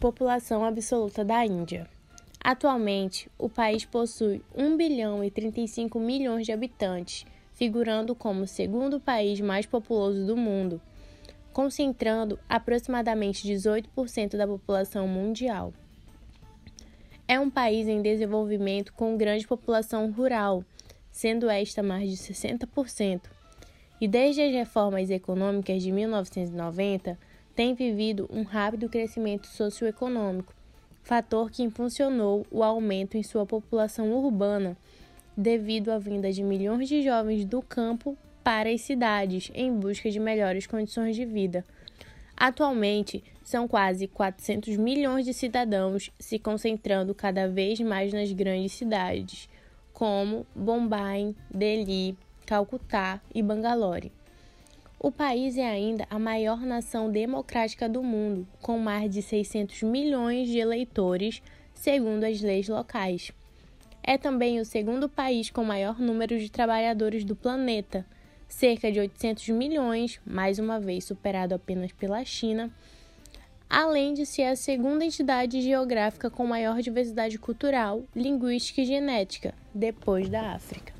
População absoluta da Índia. Atualmente, o país possui 1 bilhão e 35 milhões de habitantes, figurando como o segundo país mais populoso do mundo, concentrando aproximadamente 18% da população mundial. É um país em desenvolvimento com grande população rural, sendo esta mais de 60%. E desde as reformas econômicas de 1990, tem vivido um rápido crescimento socioeconômico, fator que impulsionou o aumento em sua população urbana, devido à vinda de milhões de jovens do campo para as cidades em busca de melhores condições de vida. Atualmente, são quase 400 milhões de cidadãos se concentrando cada vez mais nas grandes cidades, como Bombay, Delhi, Calcutá e Bangalore. O país é ainda a maior nação democrática do mundo, com mais de 600 milhões de eleitores, segundo as leis locais. É também o segundo país com maior número de trabalhadores do planeta, cerca de 800 milhões, mais uma vez superado apenas pela China, além de ser a segunda entidade geográfica com maior diversidade cultural, linguística e genética, depois da África.